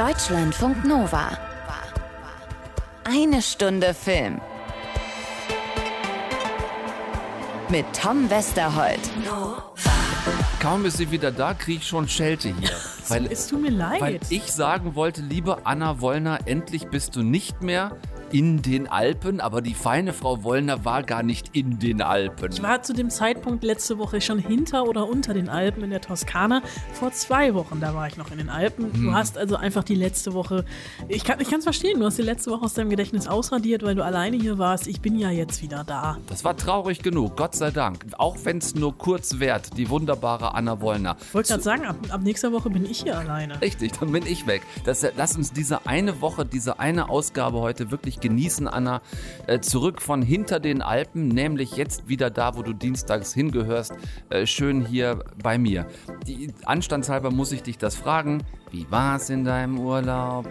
Deutschlandfunk Nova. Eine Stunde Film. Mit Tom Westerholt. Kaum ist sie wieder da, kriege ich schon Schelte hier. Weil, Es tut mir leid. weil ich sagen wollte, liebe Anna Wollner, endlich bist du nicht mehr in den Alpen, aber die feine Frau Wollner war gar nicht in den Alpen. Ich war zu dem Zeitpunkt letzte Woche schon hinter oder unter den Alpen in der Toskana. Vor zwei Wochen, da war ich noch in den Alpen. Hm. Du hast also einfach die letzte Woche, ich kann es verstehen, du hast die letzte Woche aus deinem Gedächtnis ausradiert, weil du alleine hier warst. Ich bin ja jetzt wieder da. Das war traurig genug, Gott sei Dank. Auch wenn es nur kurz währt, die wunderbare Anna Wollner. Ich wollte gerade sagen, ab, ab nächster Woche bin ich hier alleine. Richtig, dann bin ich weg. Das, lass uns diese eine Woche, diese eine Ausgabe heute wirklich genießen, Anna. Äh, zurück von hinter den Alpen, nämlich jetzt wieder da, wo du dienstags hingehörst. Äh, schön hier bei mir. Die, anstandshalber muss ich dich das fragen. Wie war's in deinem Urlaub?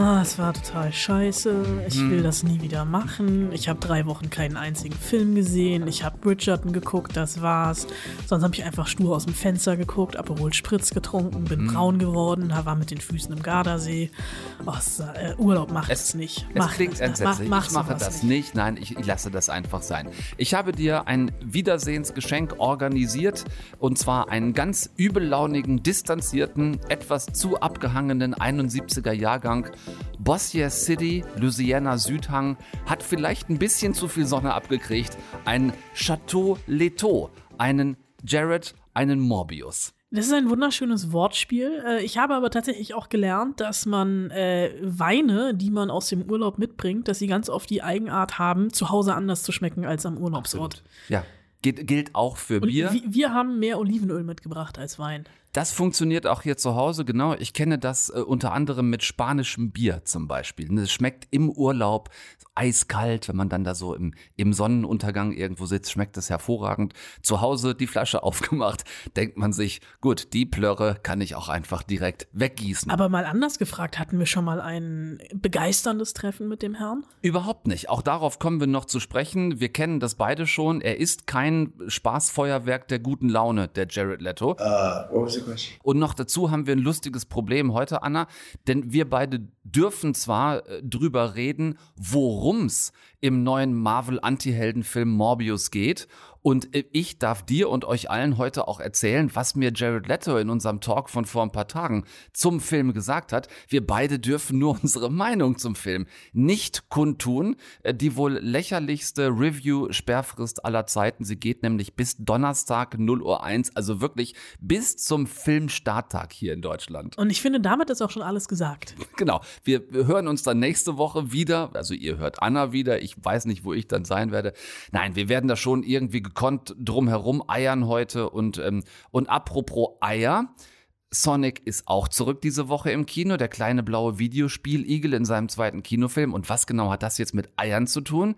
Ah, es war total scheiße. Ich Hm. will das nie wieder machen. Ich habe drei Wochen keinen einzigen Film gesehen. Ich habe Bridgerton geguckt, das war's. Sonst habe ich einfach stur aus dem Fenster geguckt, Aperol Spritz getrunken, bin Hm. braun geworden, war mit den Füßen im Gardasee. Oh, es, äh, Urlaub macht es, nicht. Es Mach klingt das, entsetzlich. Mach, ich mache das nicht. Nein, ich, ich lasse das einfach sein. Ich habe dir ein Wiedersehensgeschenk organisiert und zwar einen ganz übellaunigen, distanzierten, etwas zu abgehangenen 71er Jahrgang. Bossier City, Louisiana Südhang, hat vielleicht ein bisschen zu viel Sonne abgekriegt. Ein Chateau Leto, einen Jared, einen Morbius. Das ist ein wunderschönes Wortspiel. Äh, Ich habe aber tatsächlich auch gelernt, dass man äh, Weine, die man aus dem Urlaub mitbringt, dass sie ganz oft die Eigenart haben, zu Hause anders zu schmecken als am Urlaubsort. Ja, geht, gilt auch für Und Bier. wir haben mehr Olivenöl mitgebracht als Wein. Das funktioniert auch hier zu Hause, genau. Ich kenne das äh, unter anderem mit spanischem Bier zum Beispiel. Es schmeckt im Urlaub eiskalt, wenn man dann da so im, im Sonnenuntergang irgendwo sitzt, schmeckt es hervorragend. Zu Hause die Flasche aufgemacht, denkt man sich, gut, die Plörre kann ich auch einfach direkt weggießen. Aber mal anders gefragt, hatten wir schon mal ein begeisterndes Treffen mit dem Herrn? Überhaupt nicht. Auch darauf kommen wir noch zu sprechen. Wir kennen das beide schon. Er ist kein Spaßfeuerwerk der guten Laune, der Jared Leto. Uh, Und noch dazu haben wir ein lustiges Problem heute, Anna, denn wir beide dürfen zwar äh, drüber reden, worum's im neuen Marvel-Anti-Heldenfilm Morbius geht. Und äh, ich darf dir und euch allen heute auch erzählen, was mir Jared Leto in unserem Talk von vor ein paar Tagen zum Film gesagt hat. Wir beide dürfen nur unsere Meinung zum Film nicht kundtun. Äh, Die wohl lächerlichste Review-Sperrfrist aller Zeiten. Sie geht nämlich bis Donnerstag 0 Uhr 1, also wirklich bis zum Filmstarttag hier in Deutschland. Und ich finde, damit ist auch schon alles gesagt. Genau. Wir wir hören uns dann nächste Woche wieder. Also ihr hört Anna wieder. Ich weiß nicht, wo ich dann sein werde. Nein, wir werden da schon irgendwie gekonnt drumherum eiern heute. Und, ähm, und apropos Eier. Sonic ist auch zurück diese Woche im Kino, der kleine blaue Videospiel-Igel in seinem zweiten Kinofilm. Und was genau hat das jetzt mit Eiern zu tun?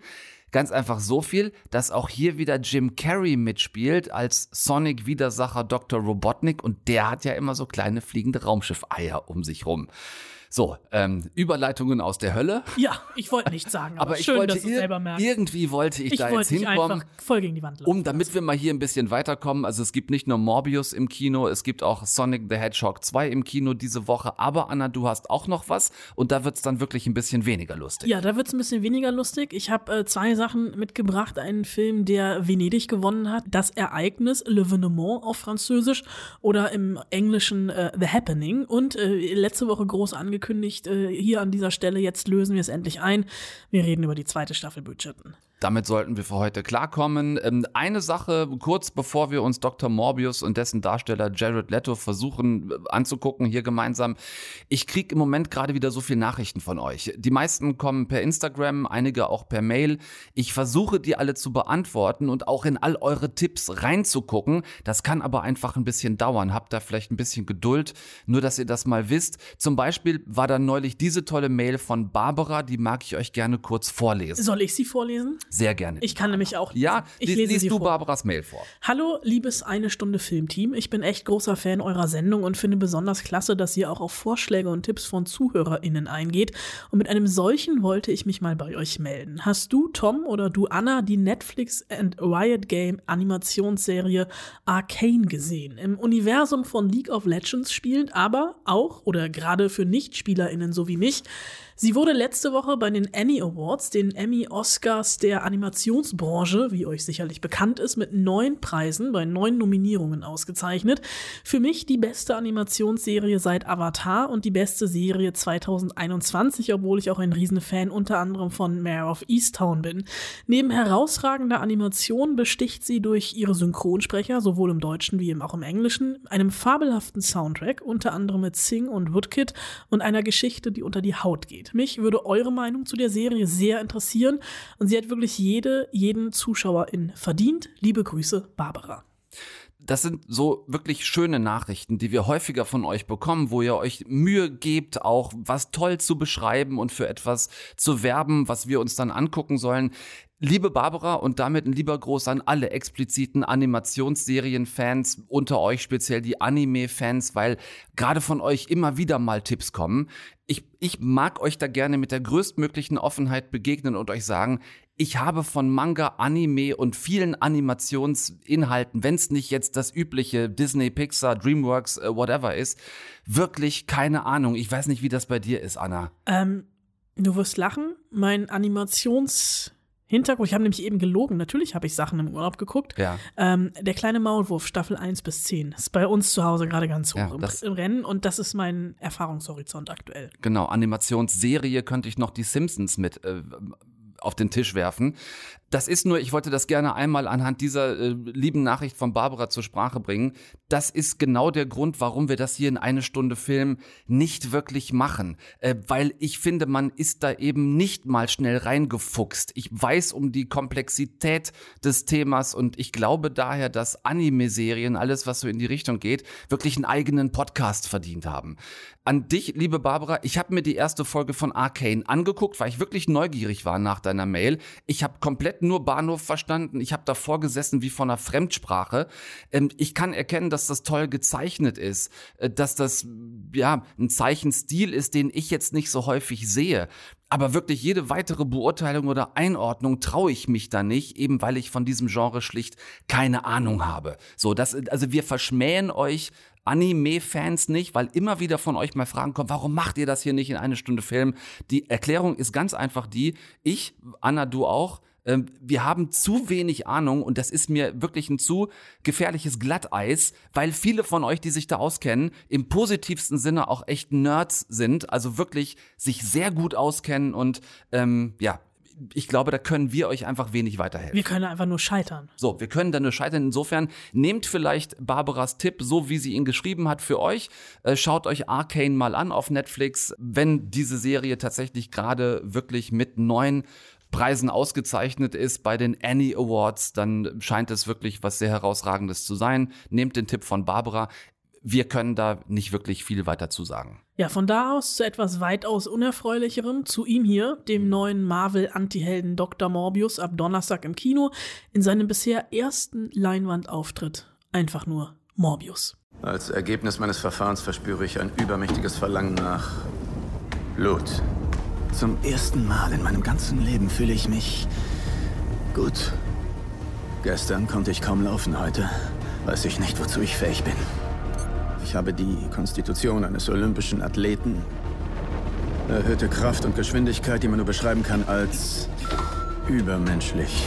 Ganz einfach so viel, dass auch hier wieder Jim Carrey mitspielt als Sonic-Widersacher Dr. Robotnik und der hat ja immer so kleine fliegende Raumschiff-Eier um sich rum. So, ähm, Überleitungen aus der Hölle. Ja, ich wollte nichts sagen, aber, Aber ich schön, wollte dass du ir- selber merkst. irgendwie wollte ich, Ich da jetzt wollte dich hinkommen. voll gegen die Wand laufen. Um, damit wir mal hier ein bisschen weiterkommen, also es gibt nicht nur Morbius im Kino, es gibt auch Sonic the Hedgehog 2 im Kino diese Woche, aber Anna, du hast auch noch was und da wird's dann wirklich ein bisschen weniger lustig. Ja, da wird's ein bisschen weniger lustig. Ich habe äh, zwei Sachen mitgebracht. Einen Film, der Venedig gewonnen hat. Das Ereignis, L'Evenement auf Französisch oder im Englischen äh, The Happening. Und äh, letzte Woche groß angekündigt, äh, hier an dieser Stelle, jetzt lösen wir es endlich ein. Wir reden über die zweite Staffel Bridgerton. Damit sollten wir für heute klarkommen. Ähm, Eine Sache, kurz bevor wir uns Dr. Morbius und dessen Darsteller Jared Leto versuchen äh, anzugucken, hier gemeinsam. Ich kriege im Moment gerade wieder so viele Nachrichten von euch. Die meisten kommen per Instagram, einige auch per Mail. Ich versuche die alle zu beantworten und auch in all eure Tipps reinzugucken. Das kann aber einfach ein bisschen dauern. Habt da vielleicht ein bisschen Geduld, nur dass ihr das mal wisst. Zum Beispiel war da neulich diese tolle Mail von Barbara, die mag ich euch gerne kurz vorlesen. Soll ich sie vorlesen? Sehr gerne. Ich kann nämlich auch. ja, ich lese liest du vor. Barbaras Mail vor. Hallo, liebes Eine Stunde Filmteam. Ich bin echt großer Fan eurer Sendung und finde besonders klasse, dass ihr auch auf Vorschläge und Tipps von ZuhörerInnen eingeht. Und mit einem solchen wollte ich mich mal bei euch melden. Hast du, Tom, oder du, Anna, die Netflix and Riot Game Animationsserie Arcane gesehen? Im Universum von League of Legends spielend, aber auch oder gerade für NichtspielerInnen so wie mich. Sie wurde letzte Woche bei den Annie Awards, den Emmy Oscars der Animationsbranche, wie euch sicherlich bekannt ist, mit neun Preisen bei neun Nominierungen ausgezeichnet. Für mich die beste Animationsserie seit Avatar und die beste Serie 2021, obwohl ich auch ein Riesenfan unter anderem von Mayor of Easttown bin. Neben herausragender Animation besticht sie durch ihre Synchronsprecher, sowohl im Deutschen wie auch im Englischen, einem fabelhaften Soundtrack, unter anderem mit Sing und Woodkid und einer Geschichte, die unter die Haut geht. Mich würde eure Meinung zu der Serie sehr interessieren und sie hat wirklich jede, jeden Zuschauerin verdient. Liebe Grüße, Barbara. Das sind so wirklich schöne Nachrichten, die wir häufiger von euch bekommen, wo ihr euch Mühe gebt, auch was toll zu beschreiben und für etwas zu werben, was wir uns dann angucken sollen. Liebe Barbara und damit ein lieber Gruß an alle expliziten Animationsserienfans unter euch, speziell die Anime-Fans, weil gerade von euch immer wieder mal Tipps kommen. Ich, ich mag euch da gerne mit der größtmöglichen Offenheit begegnen und euch sagen, ich habe von Manga, Anime und vielen Animationsinhalten, wenn es nicht jetzt das übliche Disney, Pixar, Dreamworks, äh, whatever ist, wirklich keine Ahnung. Ich weiß nicht, wie das bei dir ist, Anna. Ähm, du wirst lachen. Mein Animations- Hintergrund, ich habe nämlich eben gelogen, natürlich habe ich Sachen im Urlaub geguckt. Ja. Ähm, der kleine Maulwurf, Staffel 1 bis 10, ist bei uns zu Hause gerade ganz hoch Ja, im, im Rennen und das ist mein Erfahrungshorizont aktuell. Genau, Animationsserie könnte ich noch die Simpsons mit äh, auf den Tisch werfen. Das ist nur, ich wollte das gerne einmal anhand dieser äh, lieben Nachricht von Barbara zur Sprache bringen. Das ist genau der Grund, warum wir das hier in eine Stunde Film nicht wirklich machen. Äh, weil ich finde, man ist da eben nicht mal schnell reingefuchst. Ich weiß um die Komplexität des Themas und ich glaube daher, dass Anime-Serien, alles was so in die Richtung geht, wirklich einen eigenen Podcast verdient haben. An dich, liebe Barbara, ich habe mir die erste Folge von Arcane angeguckt, weil ich wirklich neugierig war nach deiner Mail. Ich habe komplett nur Bahnhof verstanden. Ich habe davor gesessen wie von einer Fremdsprache. Ähm, ich kann erkennen, dass das toll gezeichnet ist, äh, dass das ja ein Zeichenstil ist, den ich jetzt nicht so häufig sehe. Aber wirklich jede weitere Beurteilung oder Einordnung traue ich mich da nicht, eben weil ich von diesem Genre schlicht keine Ahnung habe. So, das, also wir verschmähen euch Anime-Fans nicht, weil immer wieder von euch mal Fragen kommen, warum macht ihr das hier nicht in eine Stunde Film? Die Erklärung ist ganz einfach die, ich, Anna, du auch, wir haben zu wenig Ahnung und das ist mir wirklich ein zu gefährliches Glatteis, weil viele von euch, die sich da auskennen, im positivsten Sinne auch echt Nerds sind, also wirklich sich sehr gut auskennen und ähm, ja, ich glaube, da können wir euch einfach wenig weiterhelfen. Wir können einfach nur scheitern. So, wir können da nur scheitern. Insofern nehmt vielleicht Barbaras Tipp, so wie sie ihn geschrieben hat, für euch. Äh, schaut euch Arcane mal an auf Netflix. Wenn diese Serie tatsächlich gerade wirklich mit neun Preisen ausgezeichnet ist bei den Annie Awards, dann scheint es wirklich was sehr herausragendes zu sein. Nehmt den Tipp von Barbara. Wir können da nicht wirklich viel weiter zu sagen. Ja, von da aus zu etwas weitaus unerfreulicherem, zu ihm hier, dem neuen Marvel-Antihelden Dr. Morbius ab Donnerstag im Kino, in seinem bisher ersten Leinwandauftritt. Einfach nur Morbius. Als Ergebnis meines Verfahrens verspüre ich ein übermächtiges Verlangen nach Blut. Zum ersten Mal in meinem ganzen Leben fühle ich mich gut. Gestern konnte ich kaum laufen, heute weiß ich nicht, wozu ich fähig bin. Ich habe die Konstitution eines olympischen Athleten, erhöhte Kraft und Geschwindigkeit, die man nur beschreiben kann als übermenschlich.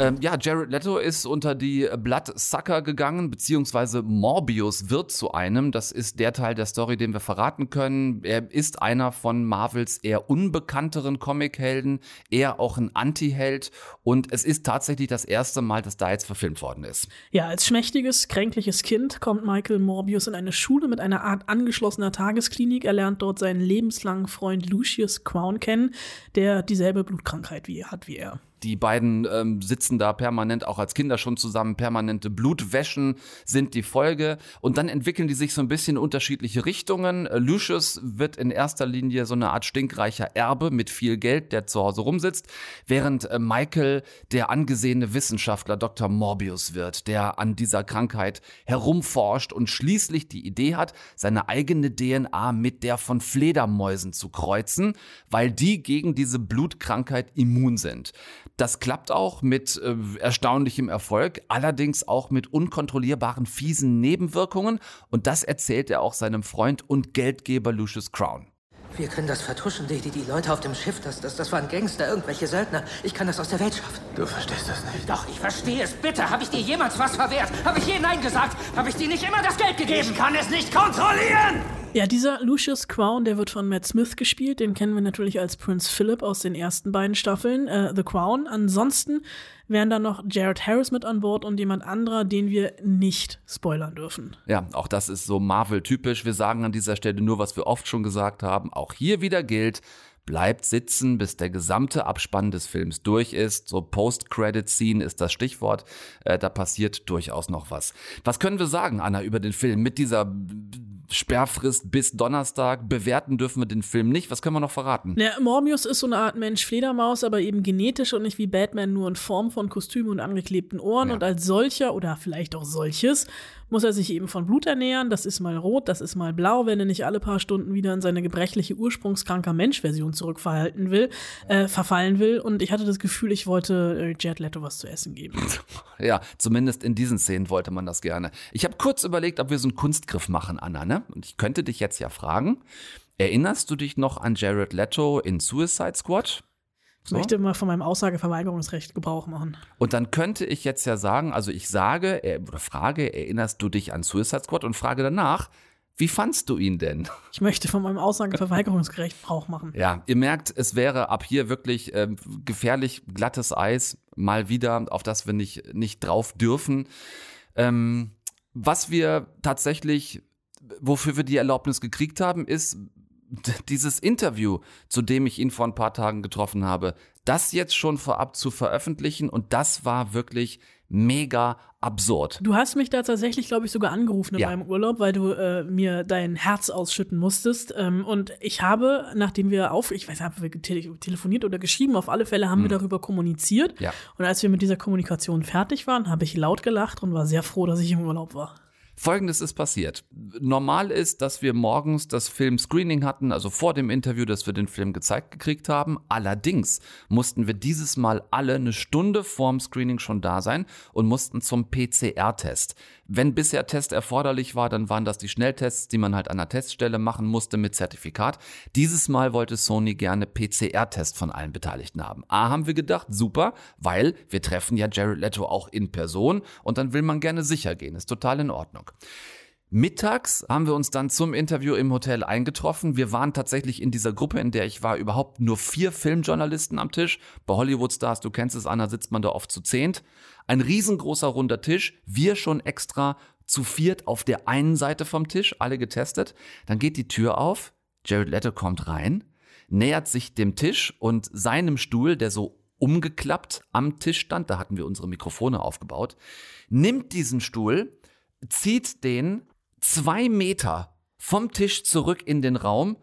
Ähm, ja, Jared Leto ist unter die Bloodsucker gegangen, beziehungsweise Morbius wird zu einem. Das ist der Teil der Story, den wir verraten können. Er ist einer von Marvels eher unbekannteren Comichelden, eher auch ein Anti-Held. Und es ist tatsächlich das erste Mal, dass da jetzt verfilmt worden ist. Ja, als schmächtiges, kränkliches Kind kommt Michael Morbius in eine Schule mit einer Art angeschlossener Tagesklinik. Er lernt dort seinen lebenslangen Freund Lucius Crown kennen, der dieselbe Blutkrankheit wie hat wie er. Die beiden ähm, sitzen da permanent, auch als Kinder schon zusammen, permanente Blutwäschen sind die Folge. Und dann entwickeln die sich so ein bisschen in unterschiedliche Richtungen. Äh, Lucius wird in erster Linie so eine Art stinkreicher Erbe mit viel Geld, der zu Hause rumsitzt, während äh, Michael der angesehene Wissenschaftler Dr. Morbius wird, der an dieser Krankheit herumforscht und schließlich die Idee hat, seine eigene DNA mit der von Fledermäusen zu kreuzen, weil die gegen diese Blutkrankheit immun sind. Das klappt auch mit äh, erstaunlichem Erfolg, allerdings auch mit unkontrollierbaren fiesen Nebenwirkungen und das erzählt er auch seinem Freund und Geldgeber Lucius Crown. Wir können das vertuschen, die, die, die Leute auf dem Schiff, das, das, das waren Gangster, irgendwelche Söldner. Ich kann das aus der Welt schaffen. Du verstehst das nicht. Doch, ich verstehe es. Bitte, habe ich dir jemals was verwehrt? Habe ich je Nein gesagt? Habe ich dir nicht immer das Geld gegeben? Ich kann es nicht kontrollieren! Ja, dieser Lucius Crown, der wird von Matt Smith gespielt. Den kennen wir natürlich als Prince Philip aus den ersten beiden Staffeln, äh, The Crown. Ansonsten wären da noch Jared Harris mit an Bord und jemand anderer, den wir nicht spoilern dürfen. Ja, auch das ist so Marvel-typisch. Wir sagen an dieser Stelle nur, was wir oft schon gesagt haben. Auch hier wieder gilt, bleibt sitzen, bis der gesamte Abspann des Films durch ist. So Post-Credit-Scene ist das Stichwort. Äh, da passiert durchaus noch was. Was können wir sagen, Anna, über den Film mit dieser Sperrfrist bis Donnerstag. Bewerten dürfen wir den Film nicht. Was können wir noch verraten? Ja, Morbius ist so eine Art Mensch-Fledermaus, aber eben genetisch und nicht wie Batman nur in Form von Kostümen und angeklebten Ohren. Ja. Und als solcher oder vielleicht auch solches muss er sich eben von Blut ernähren. Das ist mal rot, das ist mal blau, wenn er nicht alle paar Stunden wieder in seine gebrechliche ursprungskranker Mensch-Version zurückverhalten will, äh, verfallen will. Und ich hatte das Gefühl, ich wollte äh, Jared Leto was zu essen geben. Ja, zumindest in diesen Szenen wollte man das gerne. Ich habe kurz überlegt, ob wir so einen Kunstgriff machen, Anna, ne? Und ich könnte dich jetzt ja fragen, erinnerst du dich noch an Jared Leto in Suicide Squad? Ich möchte mal von meinem Aussageverweigerungsrecht Gebrauch machen. Und dann könnte ich jetzt ja sagen, also ich sage äh, oder frage, erinnerst du dich an Suicide Squad und frage danach, wie fandst du ihn denn? Ich möchte von meinem Aussageverweigerungsrecht Gebrauch machen. Ja, ihr merkt, es wäre ab hier wirklich ähm, gefährlich glattes Eis, mal wieder, auf das wir nicht, nicht drauf dürfen. Ähm, was wir tatsächlich, wofür wir die Erlaubnis gekriegt haben, ist dieses Interview, zu dem ich ihn vor ein paar Tagen getroffen habe, das jetzt schon vorab zu veröffentlichen und das war wirklich mega absurd. Du hast mich da tatsächlich, glaube ich, sogar angerufen in Ja. meinem Urlaub, weil du äh, mir dein Herz ausschütten musstest. Ähm, und ich habe, nachdem wir auf, ich weiß nicht, haben wir tele telefoniert oder geschrieben, auf alle Fälle haben wir darüber kommuniziert. Ja. Und als wir mit dieser Kommunikation fertig waren, habe ich laut gelacht und war sehr froh, dass ich im Urlaub war. Folgendes ist passiert. Normal ist, dass wir morgens das Film-Screening hatten, also vor dem Interview, dass wir den Film gezeigt gekriegt haben. Allerdings mussten wir dieses Mal alle eine Stunde vorm Screening schon da sein und mussten zum PCR-Test. Wenn bisher Test erforderlich war, dann waren das die Schnelltests, die man halt an der Teststelle machen musste mit Zertifikat. Dieses Mal wollte Sony gerne PCR-Test von allen Beteiligten haben. A, haben wir gedacht, super, weil wir treffen ja Jared Leto auch in Person und dann will man gerne sicher gehen. Ist total in Ordnung. Mittags haben wir uns dann zum Interview im Hotel eingetroffen. Wir waren tatsächlich in dieser Gruppe, in der ich war, überhaupt nur vier Filmjournalisten am Tisch. Bei Hollywood-Stars, du kennst es, Anna, sitzt man da oft zu zehnt. Ein riesengroßer runder Tisch. Wir schon extra zu viert auf der einen Seite vom Tisch, alle getestet. Dann geht die Tür auf. Jared Leto kommt rein, nähert sich dem Tisch und seinem Stuhl, der so umgeklappt am Tisch stand, da hatten wir unsere Mikrofone aufgebaut, nimmt diesen Stuhl, zieht den zwei Meter vom Tisch zurück in den Raum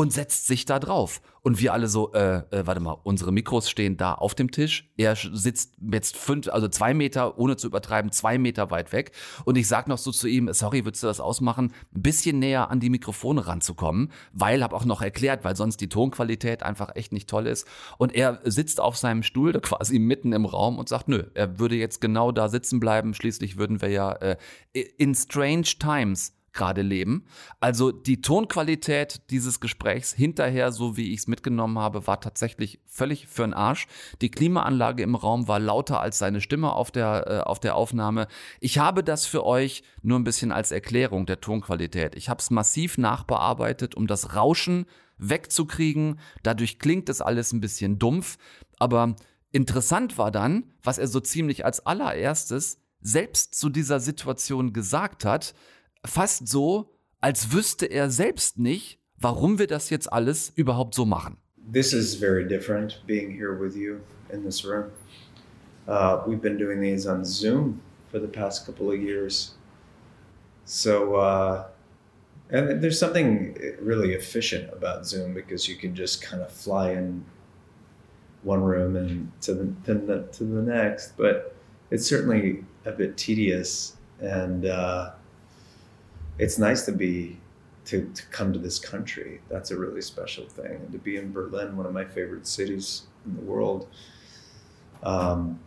und setzt sich da drauf. Und wir alle so, äh, äh, warte mal, unsere Mikros stehen da auf dem Tisch. Er sitzt jetzt fünf, also zwei Meter, ohne zu übertreiben, zwei Meter weit weg. Und ich sag noch so zu ihm, sorry, würdest du das ausmachen, ein bisschen näher an die Mikrofone ranzukommen, weil, hab auch noch erklärt, weil sonst die Tonqualität einfach echt nicht toll ist. Und er sitzt auf seinem Stuhl, quasi mitten im Raum und sagt, nö, er würde jetzt genau da sitzen bleiben. Schließlich würden wir ja äh, in strange times gerade leben. Also die Tonqualität dieses Gesprächs hinterher, so wie ich es mitgenommen habe, war tatsächlich völlig für den Arsch. Die Klimaanlage im Raum war lauter als seine Stimme auf der, äh, auf der Aufnahme. Ich habe das für euch nur ein bisschen als Erklärung der Tonqualität. Ich habe es massiv nachbearbeitet, um das Rauschen wegzukriegen. Dadurch klingt es alles ein bisschen dumpf. Aber interessant war dann, was er so ziemlich als allererstes selbst zu dieser Situation gesagt hat, fast so, als wüsste er selbst nicht, warum wir das jetzt alles überhaupt so machen. This is very different being here with you. in this room. Uh, we've been doing these on Zoom for the past couple of years. So, uh, and there's something really efficient about Zoom because you can just kind of fly in one room and to the, to the, to the next. But it's certainly a bit tedious, and uh, it's nice to be to, to come to this country. That's a really special thing, and to be in Berlin, one of my favorite cities in the world. Um,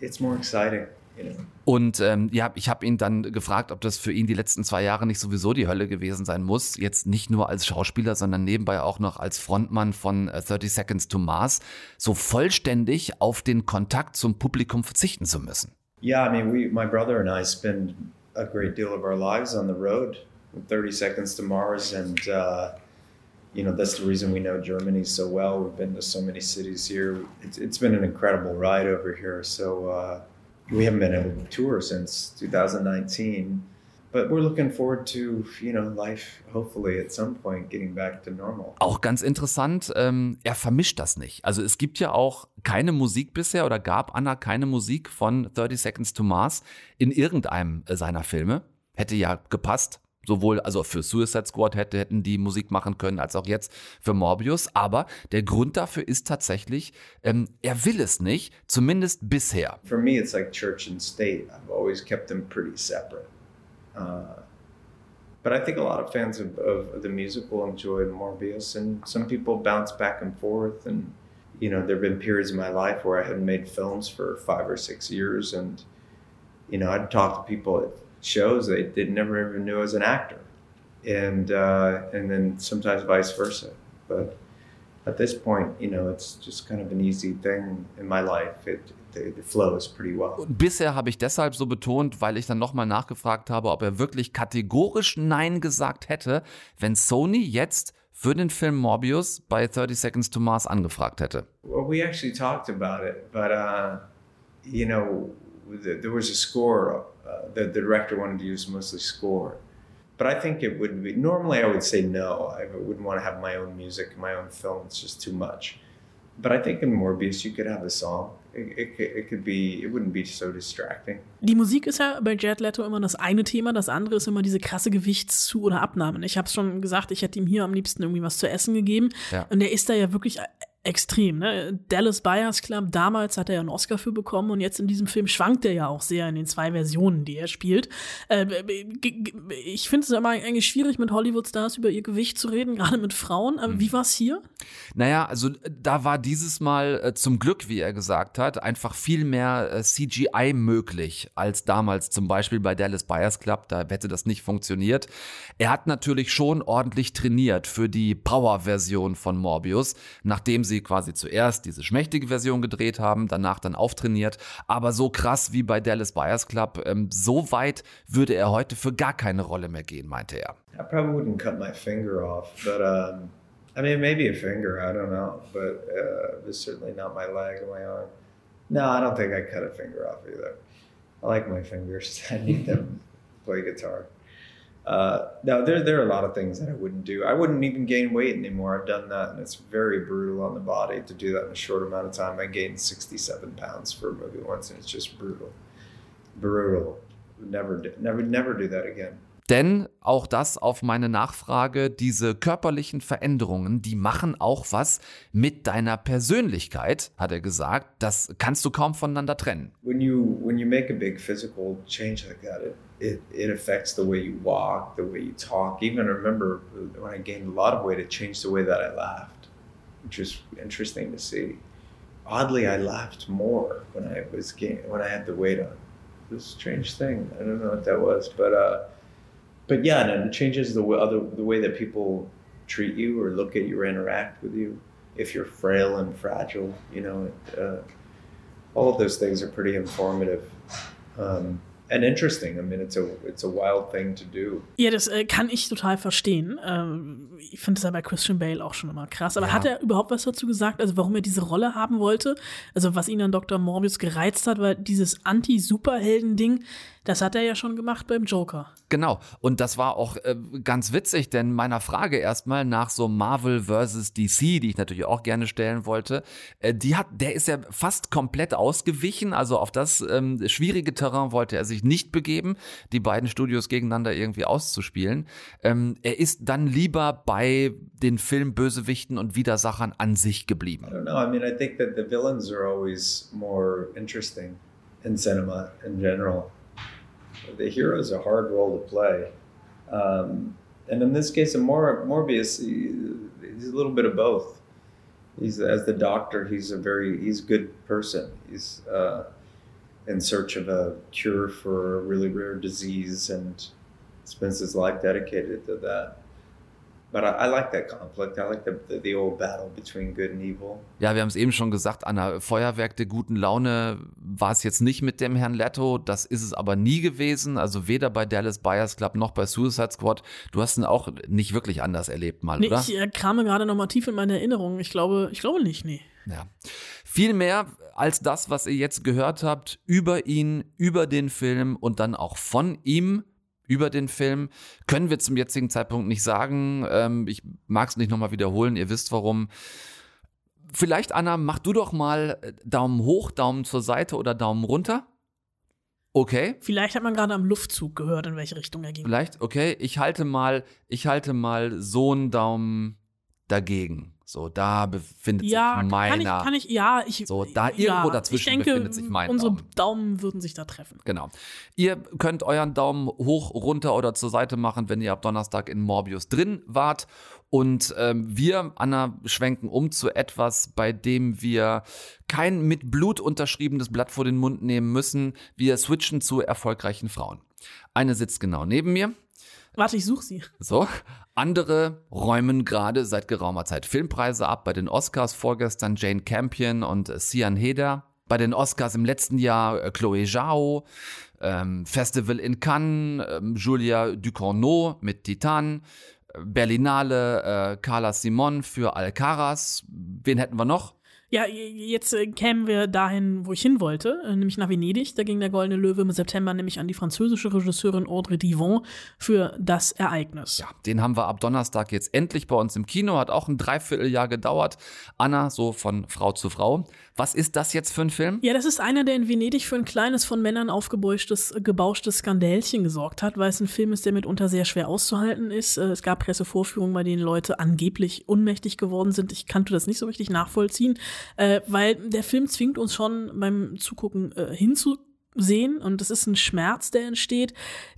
it's more exciting. You know. Und ähm, ja, ich habe ihn dann gefragt, ob das für ihn die letzten zwei Jahre nicht sowieso die Hölle gewesen sein muss. Jetzt nicht nur als Schauspieler, sondern nebenbei auch noch als Frontmann von 30 äh, Seconds to Mars, so vollständig auf den Kontakt zum Publikum verzichten zu müssen. Yeah, I mean, we, my brother and I spend a great deal of our lives on the road with 30 Seconds to Mars, and uh, you know that's the reason we know Germany so well. We've been to so many cities here. It's, it's been an incredible ride over here. So. Uh, we haven't been able to tour since 2019 but we're looking forward to you know life hopefully at some point getting back to normal. Auch ganz interessant, ähm, er vermischt das nicht. Also es gibt ja auch keine Musik bisher oder gab Anna keine Musik von 30 Seconds to Mars in irgendeinem seiner Filme. Hätte ja gepasst sowohl also für Suicide Squad hätte, hätten die Musik machen können, als auch jetzt für Morbius. Aber der Grund dafür ist tatsächlich, ähm, er will es nicht, zumindest bisher. For me, it's like church and state. I've always kept them pretty separate. Uh, but I think a lot of fans of, of the musical enjoyed Morbius, and some people bounce back and forth. And you know, there have been periods in my life where I hadn't made films for five or six years, and you know, I'd talk to people at shows they, they never even knew as an actor, and uh, and then sometimes vice versa. But at this point, you know, it's just kind of an easy thing in my life. It, the, pretty well. Bisher habe ich deshalb so betont, weil ich dann nochmal nachgefragt habe, ob er wirklich kategorisch Nein gesagt hätte, wenn Sony jetzt für den Film Morbius bei 30 Seconds to Mars angefragt hätte. Well, we actually talked about it, but uh, you know, there was a score uh, the, the director wanted to use mostly score. But I think it would be normally I would say no. I wouldn't want to have my own music, my own film. It's just too much. But I think in Morbius you could have a song. It, it, it, could be, it wouldn't be so distracting. Die Musik ist ja bei Jared Leto immer das eine Thema, das andere ist immer diese krasse Gewichtszu- oder Abnahme. Ich habe schon gesagt, ich hätte ihm hier am liebsten irgendwie was zu essen gegeben. Ja. Und der ist da ja wirklich extrem. Ne? Dallas Buyers Club, damals hat er ja einen Oscar für bekommen und jetzt in diesem Film schwankt er ja auch sehr in den zwei Versionen, die er spielt. Äh, ich finde es immer eigentlich schwierig, mit Hollywood-Stars über ihr Gewicht zu reden, gerade mit Frauen. Aber mhm. wie war es hier? Naja, also da war dieses Mal äh, zum Glück, wie er gesagt hat, einfach viel mehr äh, CGI möglich als damals zum Beispiel bei Dallas Buyers Club. Da hätte das nicht funktioniert. Er hat natürlich schon ordentlich trainiert für die Power-Version von Morbius, nachdem sie sie quasi zuerst diese schmächtige Version gedreht haben, danach dann auftrainiert. Aber so krass wie bei Dallas Buyers Club, ähm, so weit würde er heute für gar keine Rolle mehr gehen, meinte er. I probably wouldn't cut my finger off, but um, I mean maybe a finger, I don't know, but uh, it's certainly not my leg or my arm. No, I don't think I cut a finger off either. I like my fingers. I need them play guitar. Uh, no, there there are a lot of things that I wouldn't do. I wouldn't even gain weight anymore. I've done that, and it's very brutal on the body to do that in a short amount of time. I gained 67 pounds for a movie once, and it's just brutal, brutal. Never, never, never do that again. Denn auch das auf meine Nachfrage, diese körperlichen Veränderungen, die machen auch was mit deiner Persönlichkeit, hat er gesagt. Das kannst du kaum voneinander trennen. When you when you make a big physical change like that, it it, it affects the way you walk, the way you talk. Even I remember when I gained a lot of weight, it changed the way that I laughed, which was interesting to see. Oddly, I laughed more when I was gain, when I had the weight on. It was a strange thing. I don't know what that was, but uh, but yeah, and it changes the other the way that people treat you or look at you or interact with you. If you're frail and fragile, you know, uh, all of those things are pretty informative. Um, and interesting. I mean, it's a it's a wild thing to do. Ja, das äh, kann ich total verstehen. Ähm, ich finde es ja bei Christian Bale auch schon immer krass. Aber ja. hat er überhaupt was dazu gesagt, also warum er diese Rolle haben wollte? Also was ihn an Dr. Morbius gereizt hat, weil dieses Anti-Superhelden-Ding, Das hat er ja schon gemacht beim Joker. Genau. Und das war auch äh, ganz witzig, denn meiner Frage erstmal nach so Marvel versus DC, die ich natürlich auch gerne stellen wollte, äh, die hat, der ist ja fast komplett ausgewichen. Also auf das ähm, schwierige Terrain wollte er sich nicht begeben, die beiden Studios gegeneinander irgendwie auszuspielen. Ähm, er ist dann lieber bei den Filmbösewichten und Widersachern an sich geblieben. I don't know. I mean, I think that the villains are always more interesting in cinema in general. The hero is a hard role to play. Um, and in this case, in Mor- Morbius, he, he's a little bit of both. He's as the doctor, he's a very he's a good person. He's uh, in search of a cure for a really rare disease and spends his life dedicated to that. But I, I like that conflict. I like the, the, the old battle between good and evil. Ja, wir haben es eben schon gesagt, Anna, Feuerwerk der guten Laune war es jetzt nicht mit dem Herrn Leto, das ist es aber nie gewesen, also weder bei Dallas Buyers Club noch bei Suicide Squad. Du hast ihn auch nicht wirklich anders erlebt mal, Nee, oder? ich äh, krame gerade noch mal tief in meine Erinnerung. Ich glaube, ich glaube nicht, nee. Ja. Viel mehr als das, was ihr jetzt gehört habt, über ihn, über den Film und dann auch von ihm über den Film, können wir zum jetzigen Zeitpunkt nicht sagen. Ähm, ich mag es nicht nochmal wiederholen, ihr wisst warum. Vielleicht, Anna, mach du doch mal äh, Daumen hoch, Daumen zur Seite oder Daumen runter. Okay. Vielleicht hat man gerade am Luftzug gehört, in welche Richtung er ging. Vielleicht, okay, ich halte mal, ich halte mal so einen Daumen dagegen. So, da befindet Ja, sich meiner. kann ich, kann ich, ja, ich. So, da ja, irgendwo dazwischen denke, befindet sich mein unsere Daumen. Daumen würden sich da treffen. Genau. Ihr könnt euren Daumen hoch, runter oder zur Seite machen, wenn ihr ab Donnerstag in Morbius drin wart. Und ähm, wir, Anna, schwenken um zu etwas, bei dem wir kein mit Blut unterschriebenes Blatt vor den Mund nehmen müssen. Wir switchen zu erfolgreichen Frauen. Eine sitzt genau neben mir. Warte, ich suche sie. So. Andere räumen gerade seit geraumer Zeit Filmpreise ab. Bei den Oscars vorgestern Jane Campion und Sian Heder. Bei den Oscars im letzten Jahr äh, Chloe Zhao. Ähm, Festival in Cannes, ähm, Julia Ducournau mit Titan. äh, Berlinale, äh, Carla Simon für Alcaraz. Wen hätten wir noch? Ja, jetzt äh, kämen wir dahin, wo ich hin wollte, äh, nämlich nach Venedig. Da ging der Goldene Löwe im September nämlich an die französische Regisseurin Audrey Divon für das Ereignis. Ja, den haben wir ab Donnerstag jetzt endlich bei uns im Kino. Hat auch ein Dreivierteljahr gedauert. Anna, so von Frau zu Frau. Was ist das jetzt für ein Film? Ja, das ist einer, der in Venedig für ein kleines, von Männern aufgebauschtes, gebauschtes Skandälchen gesorgt hat, weil es ein Film ist, der mitunter sehr schwer auszuhalten ist. Äh, Es gab Pressevorführungen, bei denen Leute angeblich ohnmächtig geworden sind. Ich kannte das nicht so richtig nachvollziehen, äh, weil der Film zwingt uns schon beim Zugucken äh, hinzusehen und das ist ein Schmerz, der entsteht,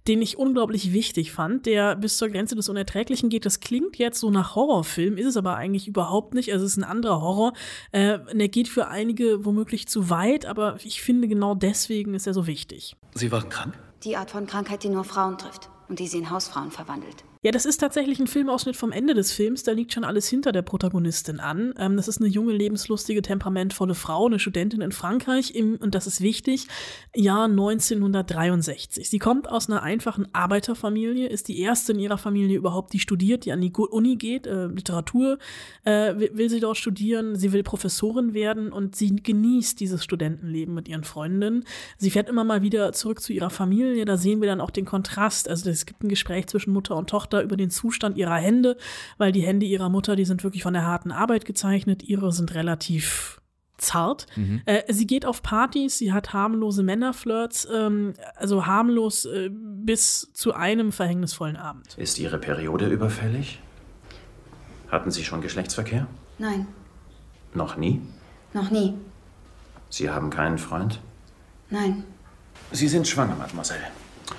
den ich unglaublich wichtig fand, der bis zur Grenze des Unerträglichen geht. Das klingt jetzt so nach Horrorfilm, ist es aber eigentlich überhaupt nicht. Also es ist ein anderer Horror. Äh, und er geht für einige womöglich zu weit, aber ich finde genau deswegen ist er so wichtig. Sie waren krank? Die Art von Krankheit, die nur Frauen trifft und die sie in Hausfrauen verwandelt. Ja, das ist tatsächlich ein Filmausschnitt vom Ende des Films. Da liegt schon alles hinter der Protagonistin an. Ähm, das ist eine junge, lebenslustige, temperamentvolle Frau, eine Studentin in Frankreich im, und das ist wichtig, Jahr 1963. Sie kommt aus einer einfachen Arbeiterfamilie, ist die erste in ihrer Familie überhaupt, die studiert, die an die Uni geht, äh, Literatur äh, will, will sie dort studieren, sie will Professorin werden und sie genießt dieses Studentenleben mit ihren Freundinnen. Sie fährt immer mal wieder zurück zu ihrer Familie, da sehen wir dann auch den Kontrast. Also es gibt ein Gespräch zwischen Mutter und Tochter über den Zustand ihrer Hände, weil die Hände ihrer Mutter, die sind wirklich von der harten Arbeit gezeichnet, ihre sind relativ zart. Äh, sie geht auf Partys, sie hat harmlose Männerflirts, ähm, also harmlos äh, bis zu einem verhängnisvollen Abend. Ist Ihre Periode überfällig? Hatten Sie schon Geschlechtsverkehr? Nein, Noch nie? noch nie. Sie haben keinen Freund? Nein, Sie sind schwanger, Mademoiselle.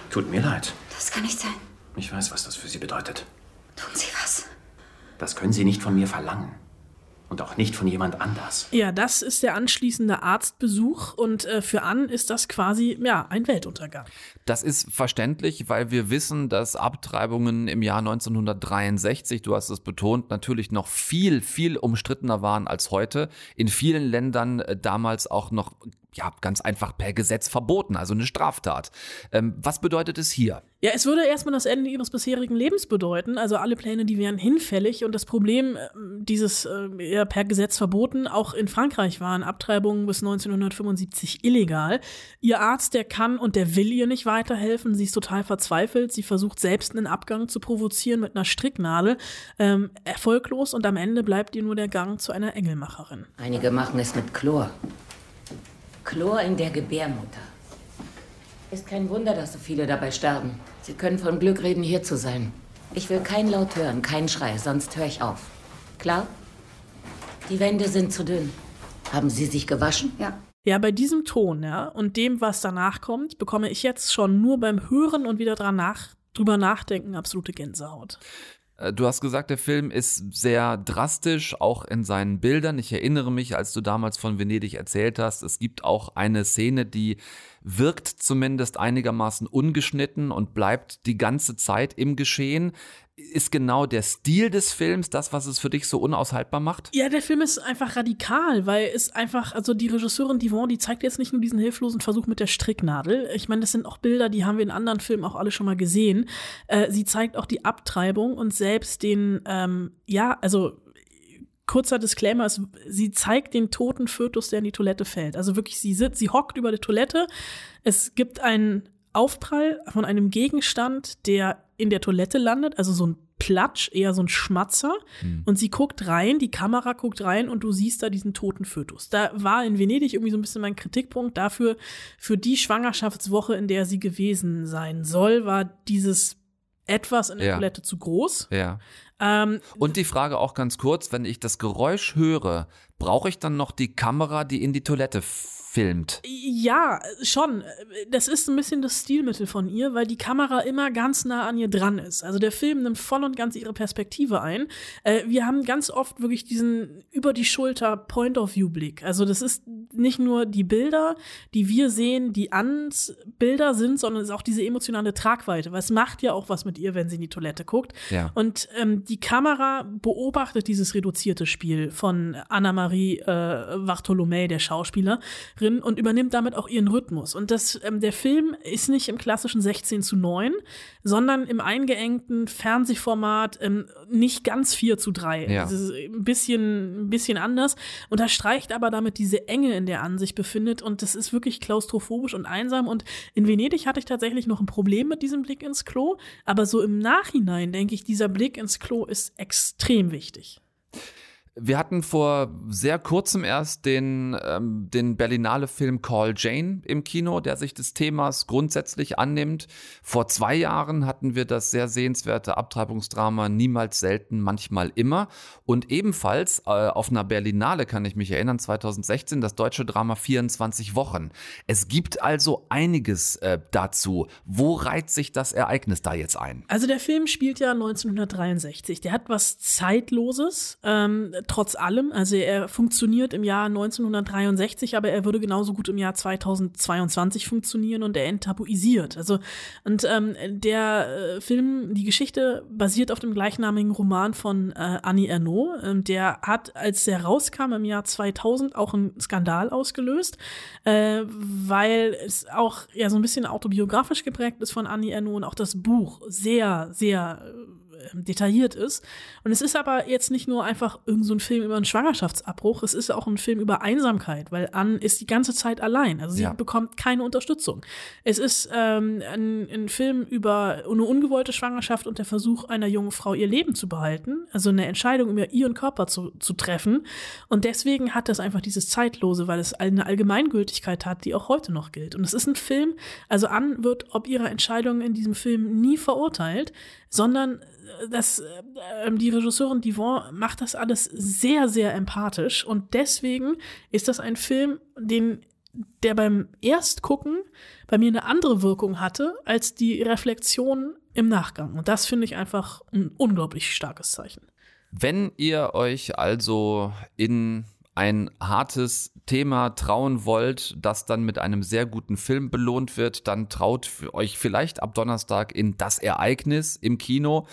Tut mir leid. das kann nicht sein. Ich weiß, was das für Sie bedeutet. Tun Sie was. Das können Sie nicht von mir verlangen. Und auch nicht von jemand anders. Ja, das ist der anschließende Arztbesuch und äh, für Ann ist das quasi, ja, ein Weltuntergang. Das ist verständlich, weil wir wissen, dass Abtreibungen im Jahr 1963, du hast es betont, natürlich noch viel, viel umstrittener waren als heute. In vielen Ländern äh, damals auch noch ja, ganz einfach per Gesetz verboten, also eine Straftat. Ähm, was bedeutet es hier? Ja, es würde erstmal das Ende ihres bisherigen Lebens bedeuten. Also alle Pläne, die wären hinfällig. Und das Problem, äh, dieses äh, ja, per Gesetz verboten, auch in Frankreich waren Abtreibungen bis 1975 illegal. Ihr Arzt, der kann und der will ihr nicht weiterhelfen. Sie ist total verzweifelt. Sie versucht selbst einen Abgang zu provozieren mit einer Stricknadel. Ähm, erfolglos und am Ende bleibt ihr nur der Gang zu einer Engelmacherin. Einige machen es mit Chlor. Chlor in der Gebärmutter. Ist kein Wunder, dass so viele dabei sterben. Sie können von Glück reden, hier zu sein. Ich will kein Laut hören, keinen Schrei, sonst höre ich auf. Klar? Die Wände sind zu dünn. Haben Sie sich gewaschen? Ja. Ja, bei diesem Ton, ja, und dem, was danach kommt, bekomme ich jetzt schon nur beim Hören und wieder dran nach, drüber nachdenken absolute Gänsehaut. Äh, Du hast gesagt, der Film ist sehr drastisch, auch in seinen Bildern. Ich erinnere mich, als du damals von Venedig erzählt hast, es gibt auch eine Szene, die wirkt zumindest einigermaßen ungeschnitten und bleibt die ganze Zeit im Geschehen. Ist genau der Stil des Films das, was es für dich so unaushaltbar macht? Ja, der Film ist einfach radikal, weil es einfach, also die Regisseurin Divon, die zeigt jetzt nicht nur diesen hilflosen Versuch mit der Stricknadel. Ich meine, das sind auch Bilder, die haben wir in anderen Filmen auch alle schon mal gesehen. Äh, sie zeigt auch die Abtreibung und selbst den, ähm, ja, also kurzer Disclaimer sie zeigt den toten Fötus, der in die Toilette fällt. Also wirklich, sie sitzt, sie hockt über die Toilette. Es gibt einen Aufprall von einem Gegenstand, der in der Toilette landet, also so ein Platsch, eher so ein Schmatzer. Und sie guckt rein, die Kamera guckt rein und du siehst da diesen toten Fötus. Da war in Venedig irgendwie so ein bisschen mein Kritikpunkt dafür, für die Schwangerschaftswoche, in der sie gewesen sein soll, war dieses etwas in der Ja. Toilette zu groß. Ja. Ähm, Und die Frage auch ganz kurz, wenn ich das Geräusch höre, brauche ich dann noch die Kamera, die in die Toilette filmt? Ja, schon. Das ist ein bisschen das Stilmittel von ihr, weil die Kamera immer ganz nah an ihr dran ist. Also der Film nimmt voll und ganz ihre Perspektive ein. Äh, wir haben ganz oft wirklich diesen über die Schulter Point-of-View-Blick. Also das ist nicht nur die Bilder, die wir sehen, die ans Bilder sind, sondern es ist auch diese emotionale Tragweite. Weil es macht ja auch was mit ihr, wenn sie in die Toilette guckt. Ja. Und ähm, die Kamera beobachtet dieses reduzierte Spiel von Anna-Marie äh, Bartholomä, der Schauspielerin, und übernimmt damit auch ihren Rhythmus. Und das, ähm, der Film ist nicht im klassischen 16 zu 9, sondern im eingeengten Fernsehformat ähm, nicht ganz 4 zu 3. Ja. Das ist ein bisschen, ein bisschen anders. Unterstreicht aber damit diese Enge, in der Anne sich befindet. Und das ist wirklich klaustrophobisch und einsam. Und in Venedig hatte ich tatsächlich noch ein Problem mit diesem Blick ins Klo. Aber so im Nachhinein denke ich, dieser Blick ins Klo ist extrem wichtig. Wir hatten vor sehr kurzem erst den, ähm, den Berlinale-Film Call Jane im Kino, der sich des Themas grundsätzlich annimmt. Vor zwei Jahren hatten wir das sehr sehenswerte Abtreibungsdrama Niemals selten, manchmal immer. Und ebenfalls äh, auf einer Berlinale, kann ich mich erinnern, 2016, das deutsche Drama 24 Wochen. Es gibt also einiges äh, dazu. Wo reiht sich das Ereignis da jetzt ein? Also der Film spielt ja 1963. Der hat was Zeitloses, ähm, trotz allem. Also er funktioniert im Jahr 1963, aber er würde genauso gut im Jahr 2022 funktionieren und er enttabuisiert. Also und ähm, der äh, Film, die Geschichte basiert auf dem gleichnamigen Roman von äh, Annie Ernaux. Ähm, der hat, als er rauskam im Jahr 2000, auch einen Skandal ausgelöst, äh, weil es auch ja so ein bisschen autobiografisch geprägt ist von Annie Ernaux und auch das Buch sehr, sehr äh, detailliert ist. Und es ist aber jetzt nicht nur einfach irgend so ein Film über einen Schwangerschaftsabbruch, es ist auch ein Film über Einsamkeit, weil Anne ist die ganze Zeit allein. Also sie Ja. bekommt keine Unterstützung. Es ist ähm, ein, ein Film über eine ungewollte Schwangerschaft und der Versuch einer jungen Frau ihr Leben zu behalten, also eine Entscheidung über ihren Körper zu, zu treffen. Und deswegen hat das einfach dieses Zeitlose, weil es eine Allgemeingültigkeit hat, die auch heute noch gilt. Und es ist ein Film, also Anne wird ob ihrer Entscheidung in diesem Film nie verurteilt, sondern äh, das, äh, die Regisseurin Divon macht das alles sehr, sehr empathisch und deswegen ist das ein Film, den der beim Erstgucken bei mir eine andere Wirkung hatte als die Reflexion im Nachgang. Und das finde ich einfach ein unglaublich starkes Zeichen. Wenn ihr euch also in ein hartes Thema trauen wollt, das dann mit einem sehr guten Film belohnt wird, dann traut euch vielleicht ab Donnerstag in das Ereignis im Kino.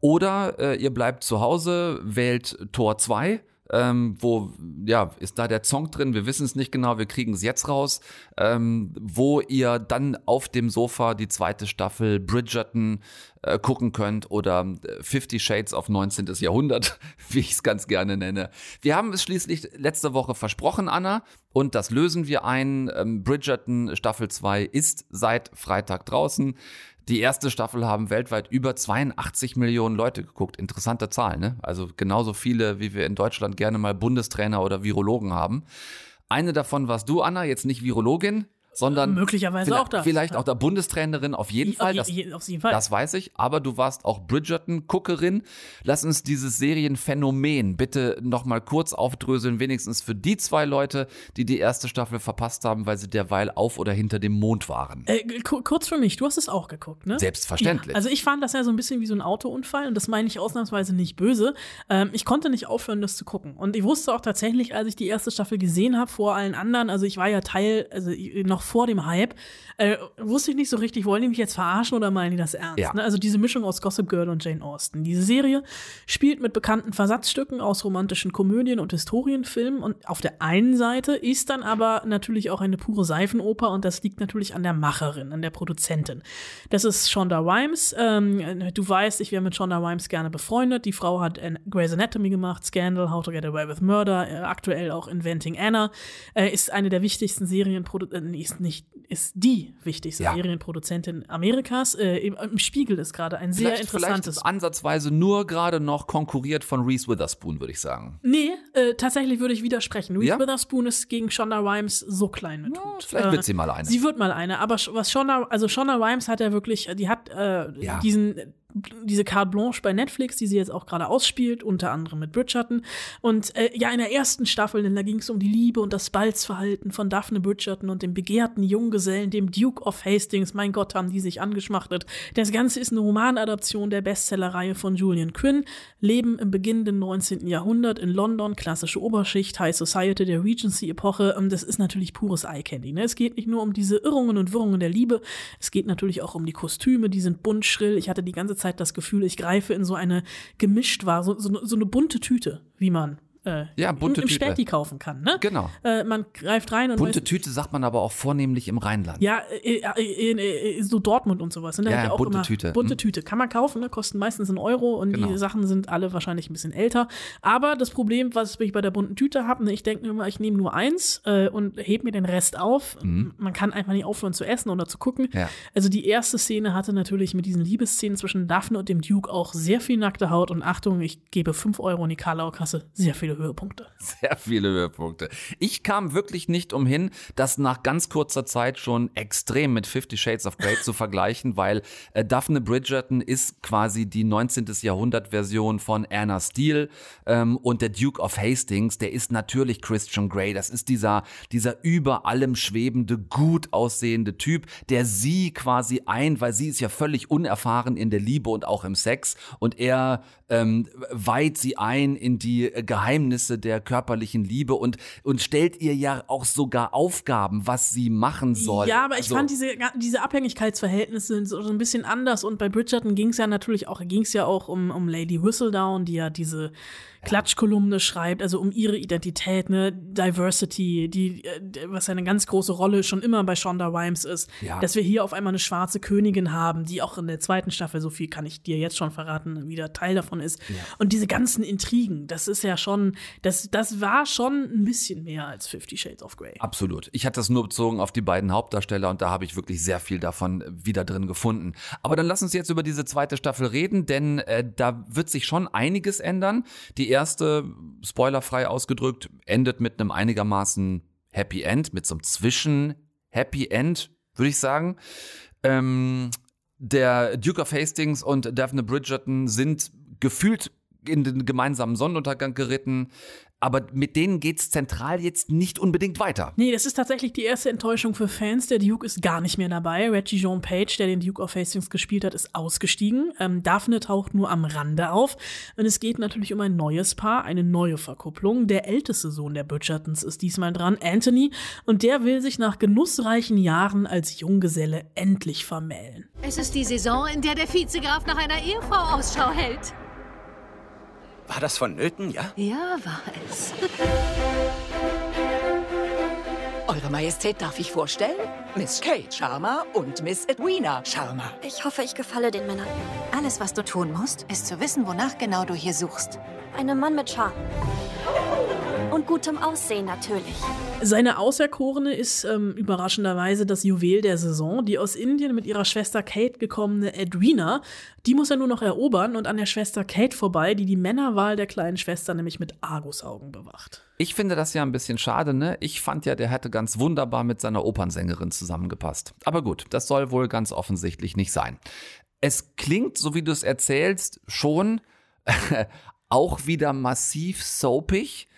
Oder äh, ihr bleibt zu Hause, wählt Tor 2. Ähm, wo, ja, ist da der Song drin? Wir wissen es nicht genau, wir kriegen es jetzt raus. Ähm, wo ihr dann auf dem Sofa die zweite Staffel Bridgerton äh, gucken könnt oder äh, Fifty Shades of 19. Jahrhundert, wie ich es ganz gerne nenne. Wir haben es schließlich letzte Woche versprochen, Anna, und das lösen wir ein. Ähm, Bridgerton Staffel 2 ist seit Freitag draußen. Die erste Staffel haben weltweit über 82 Millionen Leute geguckt. Interessante Zahl, ne? Also genauso viele, wie wir in Deutschland gerne mal Bundestrainer oder Virologen haben. Eine davon warst du, Anna, jetzt nicht Virologin, sondern möglicherweise vielleicht, auch da. Vielleicht auch der Bundestrainerin auf jeden Fall. Auf, Das, je, auf jeden Fall. das weiß ich. Aber du warst auch Bridgerton-Guckerin. Lass uns dieses Serienphänomen bitte nochmal kurz aufdröseln, wenigstens für die zwei Leute, die die erste Staffel verpasst haben, weil sie derweil auf oder hinter dem Mond waren. Äh, ku- kurz für mich, du hast es auch geguckt, ne? Selbstverständlich. Ja, also ich fand das ja so ein bisschen wie so ein Autounfall und das meine ich ausnahmsweise nicht böse. Ähm, ich konnte nicht aufhören, das zu gucken. Und ich wusste auch tatsächlich, als ich die erste Staffel gesehen habe, vor allen anderen, also ich war ja Teil, also noch vor dem Hype, äh, wusste ich nicht so richtig, wollen die mich jetzt verarschen oder meinen die das ernst? Ja. Ne? Also diese Mischung aus Gossip Girl und Jane Austen. Diese Serie spielt mit bekannten Versatzstücken aus romantischen Komödien und Historienfilmen und auf der einen Seite ist dann aber natürlich auch eine pure Seifenoper und das liegt natürlich an der Macherin, an der Produzentin. Das ist Shonda Rhimes. Ähm, du weißt, ich wäre mit Shonda Rhimes gerne befreundet. Die Frau hat äh, Grey's Anatomy gemacht, Scandal, How to Get Away with Murder, äh, aktuell auch Inventing Anna. Äh, ist eine der wichtigsten Serienproduzenten, äh, ist nicht, ist die wichtigste Ja. Serienproduzentin Amerikas. Äh, im, Im Spiegel ist gerade ein sehr vielleicht, vielleicht interessantes ist ansatzweise nur gerade noch konkurriert von Reese Witherspoon, würde ich sagen. Nee, äh, tatsächlich würde ich widersprechen. Reese Ja? Witherspoon ist gegen Shonda Rhimes so klein mit Hut. vielleicht wird sie mal eine. Sie wird mal eine, aber was Shonda, also Shonda Rhimes hat ja wirklich, die hat äh, Ja. diesen diese Carte Blanche bei Netflix, die sie jetzt auch gerade ausspielt, unter anderem mit Bridgerton. Und äh, ja, in der ersten Staffel, denn da ging es um die Liebe und das Balzverhalten von Daphne Bridgerton und dem begehrten Junggesellen, dem Duke of Hastings. Mein Gott, haben die sich angeschmachtet. Das Ganze ist eine Romanadaption der Bestsellerreihe von Julian Quinn. Leben im beginnenden 19. Jahrhundert in London, klassische Oberschicht, High Society der Regency-Epoche. Und das ist natürlich pures Eye-Candy. Ne? Es geht nicht nur um diese Irrungen und Wirrungen der Liebe, es geht natürlich auch um die Kostüme, die sind bunt schrill. Ich hatte die ganze Zeit das Gefühl, ich greife in so eine gemischt war, so, so, so eine bunte Tüte, wie man äh, Ja, bunte im, im. Späti kaufen kann. Ne? Genau. Äh, man greift rein und Bunte weiß, Tüte sagt man aber auch vornehmlich im Rheinland. ja, äh, äh, äh, äh, so Dortmund und sowas. Ne? Da Ja, ja, auch bunte immer Tüte. Bunte Hm. Tüte. Kann man kaufen, ne? kosten meistens einen Euro und Genau. die Sachen sind alle wahrscheinlich ein bisschen älter. Aber das Problem, was ich bei der bunten Tüte habe, ne, ich denke mir immer, ich nehme nur eins äh, und heb mir den Rest auf. Man kann einfach nicht aufhören zu essen oder zu gucken. Mhm. Ja. Also die erste Szene hatte natürlich mit diesen Liebesszenen zwischen Daphne und dem Duke auch sehr viel nackte Haut und Achtung, ich gebe 5 Euro in die Karlau-Kasse, sehr viele Höhepunkte. Sehr viele Höhepunkte. Ich kam wirklich nicht umhin, das nach ganz kurzer Zeit schon extrem mit Fifty Shades of Grey zu vergleichen, weil äh, Daphne Bridgerton ist quasi die 19. Jahrhundert-Version von Anna Steele ähm, und der Duke of Hastings, der ist natürlich Christian Grey. Das ist dieser, dieser über allem schwebende, gut aussehende Typ, der sie quasi ein, weil sie ist ja völlig unerfahren in der Liebe und auch im Sex und er ähm, weiht sie ein in die Geheimnisse der körperlichen Liebe und, und stellt ihr ja auch sogar Aufgaben, was sie machen soll. Ja, aber ich Also, fand diese, diese Abhängigkeitsverhältnisse sind so, so ein bisschen anders und bei Bridgerton ging es ja natürlich auch, ging es ja auch um, um Lady Whistledown, die ja diese Klatschkolumne schreibt, also um ihre Identität, ne, Diversity, die, äh, was ja eine ganz große Rolle schon immer bei Shonda Rhimes ist, Ja. dass wir hier auf einmal eine schwarze Königin haben, die auch in der zweiten Staffel, so viel kann ich dir jetzt schon verraten, wieder Teil davon ist. Und diese ganzen Intrigen, das ist ja schon, das, das war schon ein bisschen mehr als Fifty Shades of Grey. Absolut. Ich hatte das nur bezogen auf die beiden Hauptdarsteller und da habe ich wirklich sehr viel davon wieder drin gefunden. Aber dann lass uns jetzt über diese zweite Staffel reden, denn äh, da wird sich schon einiges ändern. Die erste, spoilerfrei ausgedrückt, endet mit einem einigermaßen Happy End, mit so einem Zwischen-Happy End, würde ich sagen. Ähm, der Duke of Hastings und Daphne Bridgerton sind gefühlt in den gemeinsamen Sonnenuntergang geritten, aber mit denen geht's zentral jetzt nicht unbedingt weiter. Nee, das ist tatsächlich die erste Enttäuschung für Fans. Der Duke ist gar nicht mehr dabei. Reggie Jean Page, der den Duke of Hastings gespielt hat, ist ausgestiegen. Ähm, Daphne taucht nur am Rande auf. Und es geht natürlich um ein neues Paar, eine neue Verkupplung. Der älteste Sohn der Bridgertons ist diesmal dran, Anthony. Und der will sich nach genussreichen Jahren als Junggeselle endlich vermählen. Es ist die Saison, in der der Vizegraf nach einer Ehefrau Ausschau hält. War das vonnöten, ja? Ja, war es. Eure Majestät darf ich vorstellen? Miss Kate Sharma und Miss Edwina Sharma. Ich hoffe, ich gefalle den Männern. Alles, was du tun musst, ist zu wissen, wonach genau du hier suchst. Einen Mann mit Charme. Und gutem Aussehen natürlich. Seine Auserkorene ist ähm, überraschenderweise das Juwel der Saison, die aus Indien mit ihrer Schwester Kate gekommene Edwina. Die muss er nur noch erobern und an der Schwester Kate vorbei, die die Männerwahl der kleinen Schwester nämlich mit Argusaugen bewacht. Ich finde das ja ein bisschen schade, ne? Ich fand ja, der hätte ganz wunderbar mit seiner Opernsängerin zusammengepasst. Aber gut, das soll wohl ganz offensichtlich nicht sein. Es klingt, so wie du es erzählst, schon auch wieder massiv soapig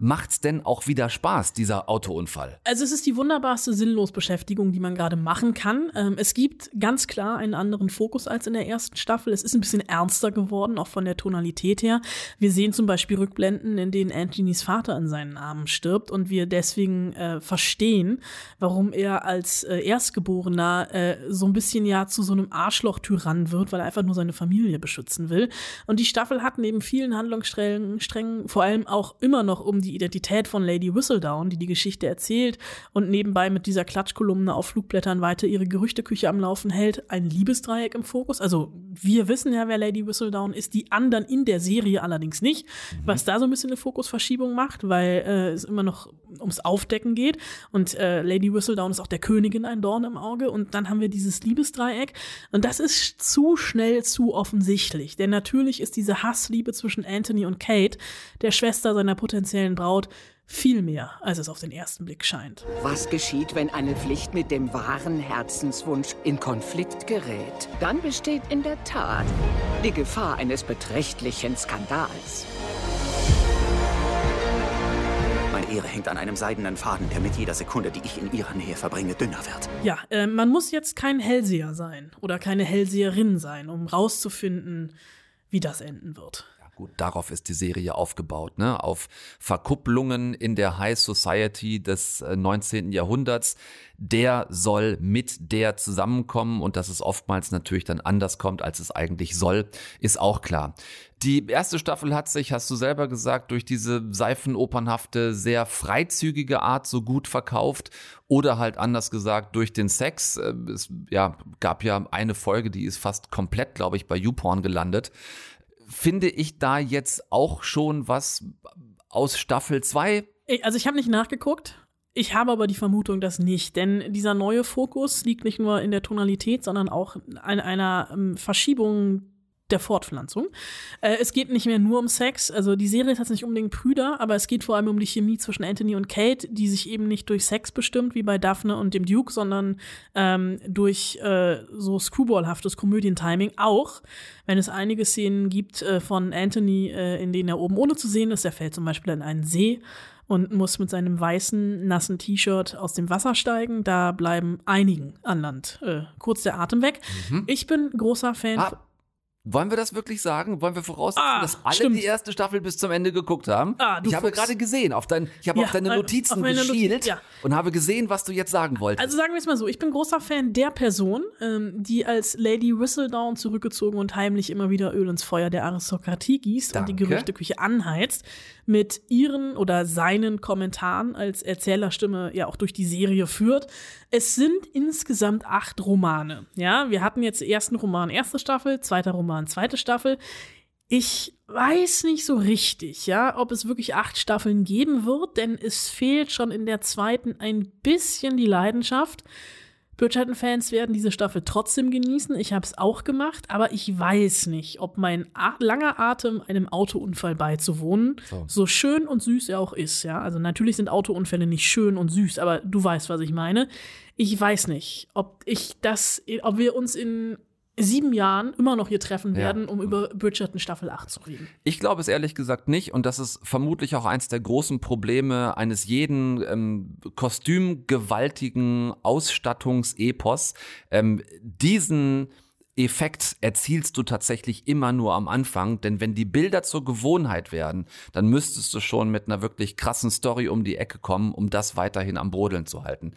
macht's denn auch wieder Spaß, dieser Autounfall? Also es ist die wunderbarste Sinnlosbeschäftigung, die man gerade machen kann. Ähm, es gibt ganz klar einen anderen Fokus als in der ersten Staffel. Es ist ein bisschen ernster geworden, auch von der Tonalität her. Wir sehen zum Beispiel Rückblenden, in denen Anthonys Vater in seinen Armen stirbt und wir deswegen äh, verstehen, warum er als äh, Erstgeborener äh, so ein bisschen ja zu so einem Arschloch-Tyrann wird, weil er einfach nur seine Familie beschützen will. Und die Staffel hat neben vielen Handlungssträngen vor allem auch immer noch um die die Identität von Lady Whistledown, die die Geschichte erzählt und nebenbei mit dieser Klatschkolumne auf Flugblättern weiter ihre Gerüchteküche am Laufen hält, ein Liebesdreieck im Fokus. Also wir wissen ja, wer Lady Whistledown ist, die anderen in der Serie allerdings nicht, was da so ein bisschen eine Fokusverschiebung macht, weil äh, es immer noch ums Aufdecken geht und äh, Lady Whistledown ist auch der Königin ein Dorn im Auge und dann haben wir dieses Liebesdreieck und das ist zu schnell zu offensichtlich, denn natürlich ist diese Hassliebe zwischen Anthony und Kate, der Schwester seiner potenziellen Braut viel mehr, als es auf den ersten Blick scheint. Was geschieht, wenn eine Pflicht mit dem wahren Herzenswunsch in Konflikt gerät? Dann besteht in der Tat die Gefahr eines beträchtlichen Skandals. Meine Ehre hängt an einem seidenen Faden, der mit jeder Sekunde, die ich in ihrer Nähe verbringe, dünner wird. Ja, äh, man muss jetzt kein Hellseher sein oder keine Hellseherin sein, um rauszufinden, wie das enden wird. Gut, darauf ist die Serie aufgebaut, ne? Auf Verkupplungen in der High Society des 19. Äh, Jahrhunderts. Der soll mit der zusammenkommen und dass es oftmals natürlich dann anders kommt, als es eigentlich soll, ist auch klar. Die erste Staffel hat sich, hast du selber gesagt, durch diese seifenopernhafte, sehr freizügige Art so gut verkauft oder halt anders gesagt durch den Sex. Äh, es ja, gab ja eine Folge, die ist fast komplett, glaube ich, bei YouPorn gelandet finde ich da jetzt auch schon was aus Staffel 2? Also ich habe nicht nachgeguckt. Ich habe aber die Vermutung, dass nicht, denn dieser neue Fokus liegt nicht nur in der Tonalität, sondern auch an einer ähm, Verschiebung der Fortpflanzung. Äh, es geht nicht mehr nur um Sex, also die Serie ist jetzt nicht unbedingt Brüder, aber es geht vor allem um die Chemie zwischen Anthony und Kate, die sich eben nicht durch Sex bestimmt, wie bei Daphne und dem Duke, sondern ähm, durch äh, so screwballhaftes Komödientiming auch, wenn es einige Szenen gibt äh, von Anthony, äh, in denen er oben ohne zu sehen ist, er fällt zum Beispiel in einen See und muss mit seinem weißen, nassen T-Shirt aus dem Wasser steigen. Da bleiben einigen an Land äh, kurz der Atem weg. Mhm. Ich bin großer Fan. Ah, wollen wir das wirklich sagen? Wollen wir voraussetzen, ah, dass alle stimmt. die erste Staffel bis zum Ende geguckt haben? Ah, ich habe Fuchs. gerade gesehen, auf dein, ich habe Ja, auf deine äh, Notizen auf geschielt Notiz- ja. und habe gesehen, was du jetzt sagen wolltest. Also sagen wir es mal so, ich bin großer Fan der Person, ähm, die als Lady Whistledown zurückgezogen und heimlich immer wieder Öl ins Feuer der Aristokratie gießt und die Danke. Gerüchteküche anheizt, mit ihren oder seinen Kommentaren als Erzählerstimme ja auch durch die Serie führt. Es sind insgesamt acht Romane. Ja, wir hatten jetzt ersten Roman erste Staffel, zweiter Roman zweite Staffel. Ich weiß nicht so richtig, ja, ob es wirklich acht Staffeln geben wird, denn es fehlt schon in der zweiten ein bisschen die Leidenschaft. Bridgerton-Fans werden diese Staffel trotzdem genießen. Ich habe es auch gemacht, aber ich weiß nicht, ob mein a langer Atem einem Autounfall beizuwohnen, So. so schön und süß er auch ist. Ja, also natürlich sind Autounfälle nicht schön und süß, aber du weißt, was ich meine. Ich weiß nicht, ob ich das, ob wir uns in sieben Jahren immer noch hier treffen Ja. werden, um über Bridgerton Staffel 8 zu reden. Ich glaube es ehrlich gesagt nicht und das ist vermutlich auch eins der großen Probleme eines jeden ähm, kostümgewaltigen Ausstattungsepos. Ähm, diesen Effekt erzielst du tatsächlich immer nur am Anfang, denn wenn die Bilder zur Gewohnheit werden, dann müsstest du schon mit einer wirklich krassen Story um die Ecke kommen, um das weiterhin am Brodeln zu halten.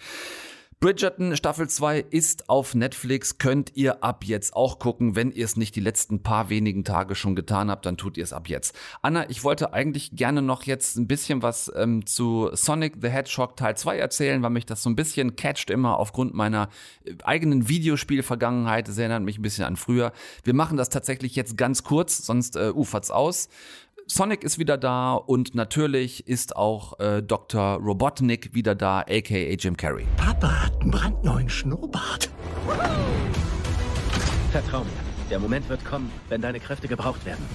Bridgerton Staffel 2 ist auf Netflix, könnt ihr ab jetzt auch gucken. Wenn ihr es nicht die letzten paar wenigen Tage schon getan habt, dann tut ihr es ab jetzt. Anna, ich wollte eigentlich gerne noch jetzt ein bisschen was ähm, zu Sonic the Hedgehog Teil 2 erzählen, weil mich das so ein bisschen catcht immer aufgrund meiner äh, eigenen Videospielvergangenheit. Das erinnert mich ein bisschen an früher. Wir machen das tatsächlich jetzt ganz kurz, sonst äh, ufert's aus. Sonic ist wieder da und natürlich ist auch äh, Dr. Robotnik wieder da, aka Jim Carrey. Papa hat einen brandneuen Schnurrbart. Vertrau mir, der Moment wird kommen, wenn deine Kräfte gebraucht werden.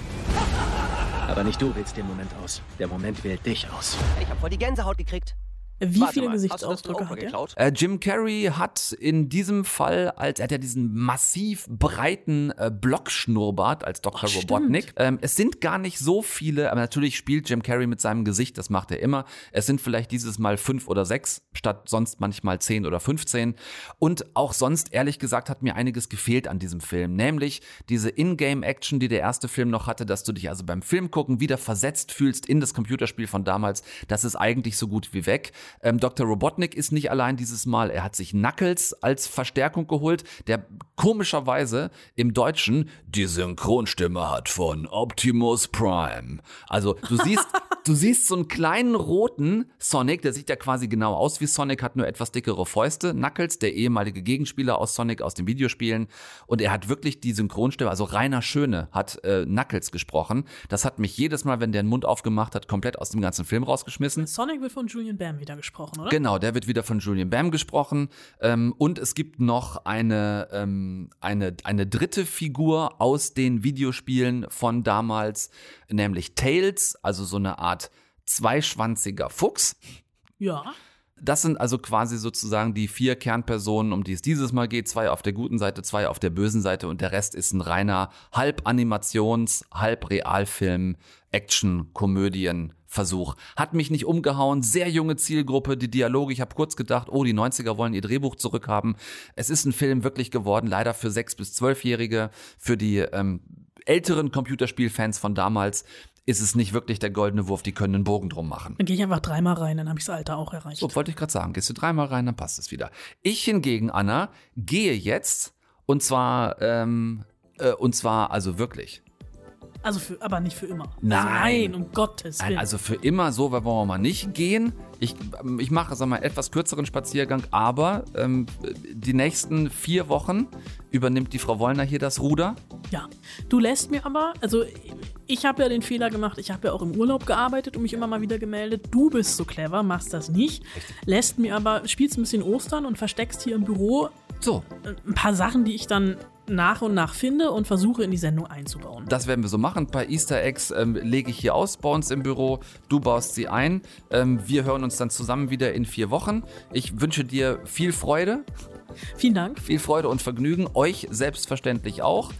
Aber nicht du wählst den Moment aus. Der Moment wählt dich aus. Ich hab voll die Gänsehaut gekriegt. Wie Warte viele mal, Gesichtsausdrücke hat er? Äh, Jim Carrey hat in diesem Fall, als er hat ja diesen massiv breiten äh, Blockschnurrbart als Dr. Ach, stimmt. Robotnik. Ähm, es sind gar nicht so viele, aber natürlich spielt Jim Carrey mit seinem Gesicht, das macht er immer. Es sind vielleicht dieses Mal fünf oder sechs, statt sonst manchmal zehn oder 15. Und auch sonst, ehrlich gesagt, hat mir einiges gefehlt an diesem Film. Nämlich diese Ingame-Action, die der erste Film noch hatte, dass du dich also beim Film gucken wieder versetzt fühlst in das Computerspiel von damals. Das ist eigentlich so gut wie weg. Ähm, Dr. Robotnik ist nicht allein dieses Mal. Er hat sich Knuckles als Verstärkung geholt, der komischerweise im Deutschen die Synchronstimme hat von Optimus Prime. Also du siehst, du siehst so einen kleinen roten Sonic, der sieht ja quasi genau aus wie Sonic, hat nur etwas dickere Fäuste. Knuckles, der ehemalige Gegenspieler aus Sonic aus den Videospielen. Und er hat wirklich die Synchronstimme, also Rainer Schöne hat äh, Knuckles gesprochen. Das hat mich jedes Mal, wenn der den Mund aufgemacht hat, komplett aus dem ganzen Film rausgeschmissen. Sonic wird von Julian Bam wieder gesprochen, oder? Genau, der wird wieder von Julian Bam gesprochen. Ähm, und es gibt noch eine, ähm, eine, eine dritte Figur aus den Videospielen von damals, nämlich Tails, also so eine Art zweischwanziger Fuchs. Ja. Das sind also quasi sozusagen die vier Kernpersonen, um die es dieses Mal geht. Zwei auf der guten Seite, zwei auf der bösen Seite und der Rest ist ein reiner Halb-Animations-, Halb-Realfilm, Action, Komödien, Versuch. Hat mich nicht umgehauen, sehr junge Zielgruppe, die Dialoge, ich habe kurz gedacht, oh, die 90er wollen ihr Drehbuch zurückhaben. Es ist ein Film wirklich geworden, leider für sechs bis zwölfjährige, für die ähm, älteren Computerspielfans von damals ist es nicht wirklich der goldene Wurf, die können einen Bogen drum machen. Dann gehe ich einfach dreimal rein, dann habe ich das Alter auch erreicht. So, wollte ich gerade sagen. Gehst du dreimal rein, dann passt es wieder. Ich hingegen, Anna, gehe jetzt und zwar, ähm, äh, und zwar also wirklich. Also für, aber nicht für immer. Nein. Also nein, um Gottes Willen. Nein, also für immer so wollen wir mal nicht gehen. Ich, ähm, ich mache, sag mal, etwas kürzeren Spaziergang, aber ähm, die nächsten vier Wochen übernimmt die Frau Wollner hier das Ruder. Ja, du lässt mir aber, also ich habe ja den Fehler gemacht, ich habe ja auch im Urlaub gearbeitet und mich immer mal wieder gemeldet. Du bist so clever, machst das nicht, lässt mir aber, spielst ein bisschen Ostern und versteckst hier im Büro so. ein paar Sachen, die ich dann nach und nach finde und versuche in die Sendung einzubauen. Das werden wir so machen. Ein paar Easter Eggs ähm, lege ich hier aus bei uns im Büro. Du baust sie ein. Ähm, wir hören uns dann zusammen wieder in vier Wochen. Ich wünsche dir viel Freude. Vielen Dank. Viel Freude und Vergnügen. Euch selbstverständlich auch.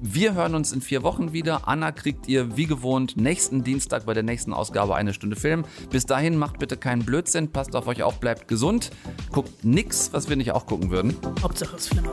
Wir hören uns in vier Wochen wieder. Anna kriegt ihr wie gewohnt nächsten Dienstag bei der nächsten Ausgabe eine Stunde Film. Bis dahin macht bitte keinen Blödsinn, passt auf euch auf, bleibt gesund. Guckt nix, was wir nicht auch gucken würden. Hauptsache es Flimmer.